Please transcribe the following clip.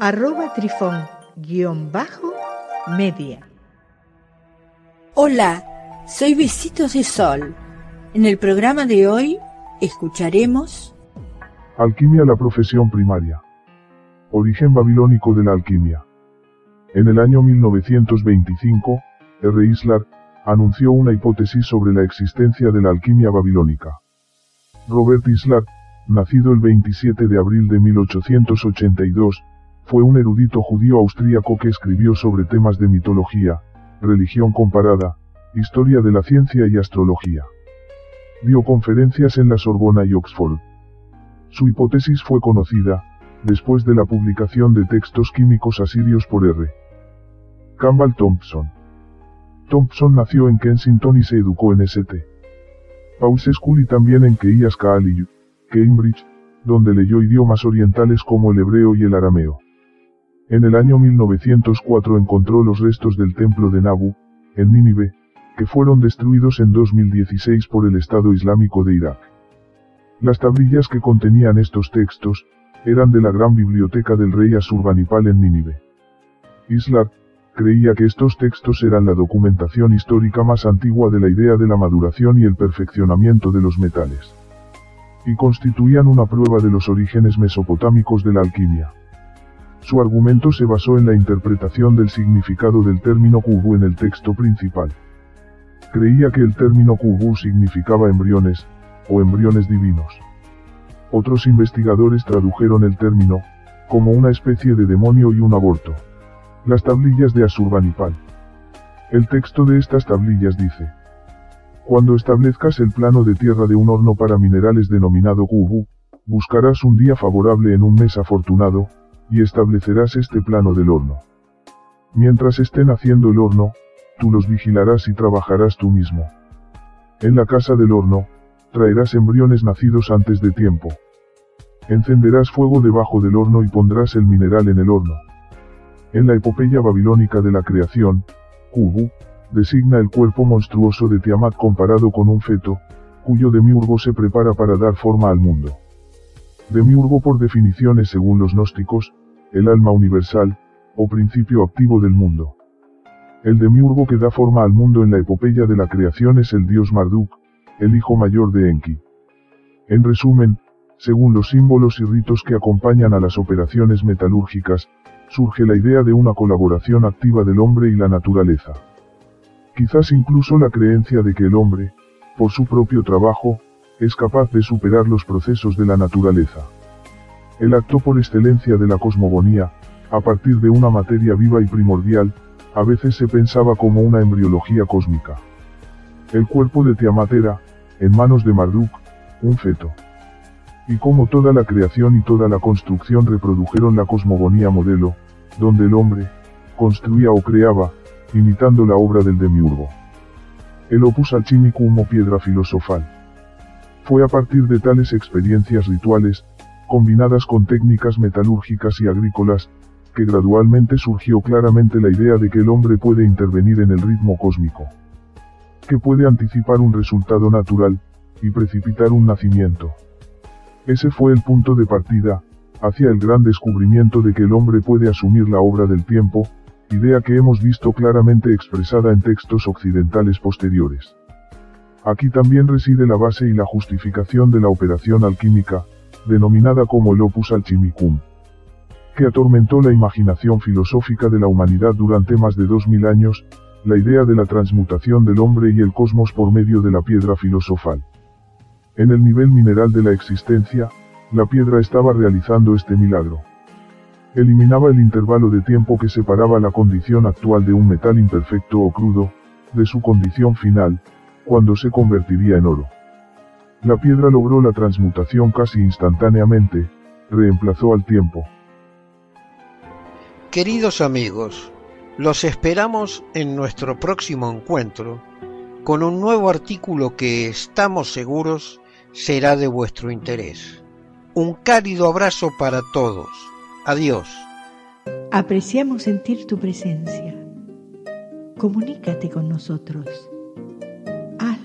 arroba trifón-media. Hola, soy Besitos de Sol. En el programa de hoy escucharemos... Alquimia la profesión primaria. Origen babilónico de la alquimia. En el año 1925, R. Islar anunció una hipótesis sobre la existencia de la alquimia babilónica. Robert Islar, nacido el 27 de abril de 1882, fue un erudito judío austríaco que escribió sobre temas de mitología, religión comparada, historia de la ciencia y astrología. Dio conferencias en la Sorbona y Oxford. Su hipótesis fue conocida, después de la publicación de textos químicos asirios por R. Campbell Thompson. Thompson nació en Kensington y se educó en St. Paul's School y también en Keyes College, Cambridge, donde leyó idiomas orientales como el hebreo y el arameo. En el año 1904 encontró los restos del templo de Nabu, en Nínive, que fueron destruidos en 2016 por el Estado Islámico de Irak. Las tablillas que contenían estos textos, eran de la gran biblioteca del rey Asurbanipal en Nínive. Islar, creía que estos textos eran la documentación histórica más antigua de la idea de la maduración y el perfeccionamiento de los metales. Y constituían una prueba de los orígenes mesopotámicos de la alquimia. Su argumento se basó en la interpretación del significado del término kubu en el texto principal. Creía que el término kubu significaba embriones, o embriones divinos. Otros investigadores tradujeron el término, como una especie de demonio y un aborto. Las tablillas de Asurbanipal. El texto de estas tablillas dice. Cuando establezcas el plano de tierra de un horno para minerales denominado kubu, buscarás un día favorable en un mes afortunado, y establecerás este plano del horno. Mientras estén haciendo el horno, tú los vigilarás y trabajarás tú mismo. En la casa del horno, traerás embriones nacidos antes de tiempo. Encenderás fuego debajo del horno y pondrás el mineral en el horno. En la epopeya babilónica de la creación, Kubu, designa el cuerpo monstruoso de Tiamat comparado con un feto, cuyo demiurgo se prepara para dar forma al mundo. Demiurgo por definición es según los gnósticos, el alma universal, o principio activo del mundo. El demiurgo que da forma al mundo en la epopeya de la creación es el dios Marduk, el hijo mayor de Enki. En resumen, según los símbolos y ritos que acompañan a las operaciones metalúrgicas, surge la idea de una colaboración activa del hombre y la naturaleza. Quizás incluso la creencia de que el hombre, por su propio trabajo, es capaz de superar los procesos de la naturaleza. El acto por excelencia de la cosmogonía, a partir de una materia viva y primordial, a veces se pensaba como una embriología cósmica. El cuerpo de Tiamat era, en manos de Marduk, un feto. Y como toda la creación y toda la construcción reprodujeron la cosmogonía modelo, donde el hombre, construía o creaba, imitando la obra del demiurgo. El opus alchimicum o piedra filosofal. Fue a partir de tales experiencias rituales, combinadas con técnicas metalúrgicas y agrícolas, que gradualmente surgió claramente la idea de que el hombre puede intervenir en el ritmo cósmico. Que puede anticipar un resultado natural, y precipitar un nacimiento. Ese fue el punto de partida, hacia el gran descubrimiento de que el hombre puede asumir la obra del tiempo, idea que hemos visto claramente expresada en textos occidentales posteriores. Aquí también reside la base y la justificación de la operación alquímica, denominada como el opus alchimicum, que atormentó la imaginación filosófica de la humanidad durante más de dos mil años, la idea de la transmutación del hombre y el cosmos por medio de la piedra filosofal. En el nivel mineral de la existencia, la piedra estaba realizando este milagro. Eliminaba el intervalo de tiempo que separaba la condición actual de un metal imperfecto o crudo, de su condición final, cuando se convertiría en oro. La piedra logró la transmutación casi instantáneamente, reemplazó al tiempo. Queridos amigos, los esperamos en nuestro próximo encuentro con un nuevo artículo que estamos seguros será de vuestro interés. Un cálido abrazo para todos. Adiós. Apreciamos sentir tu presencia. Comunícate con nosotros.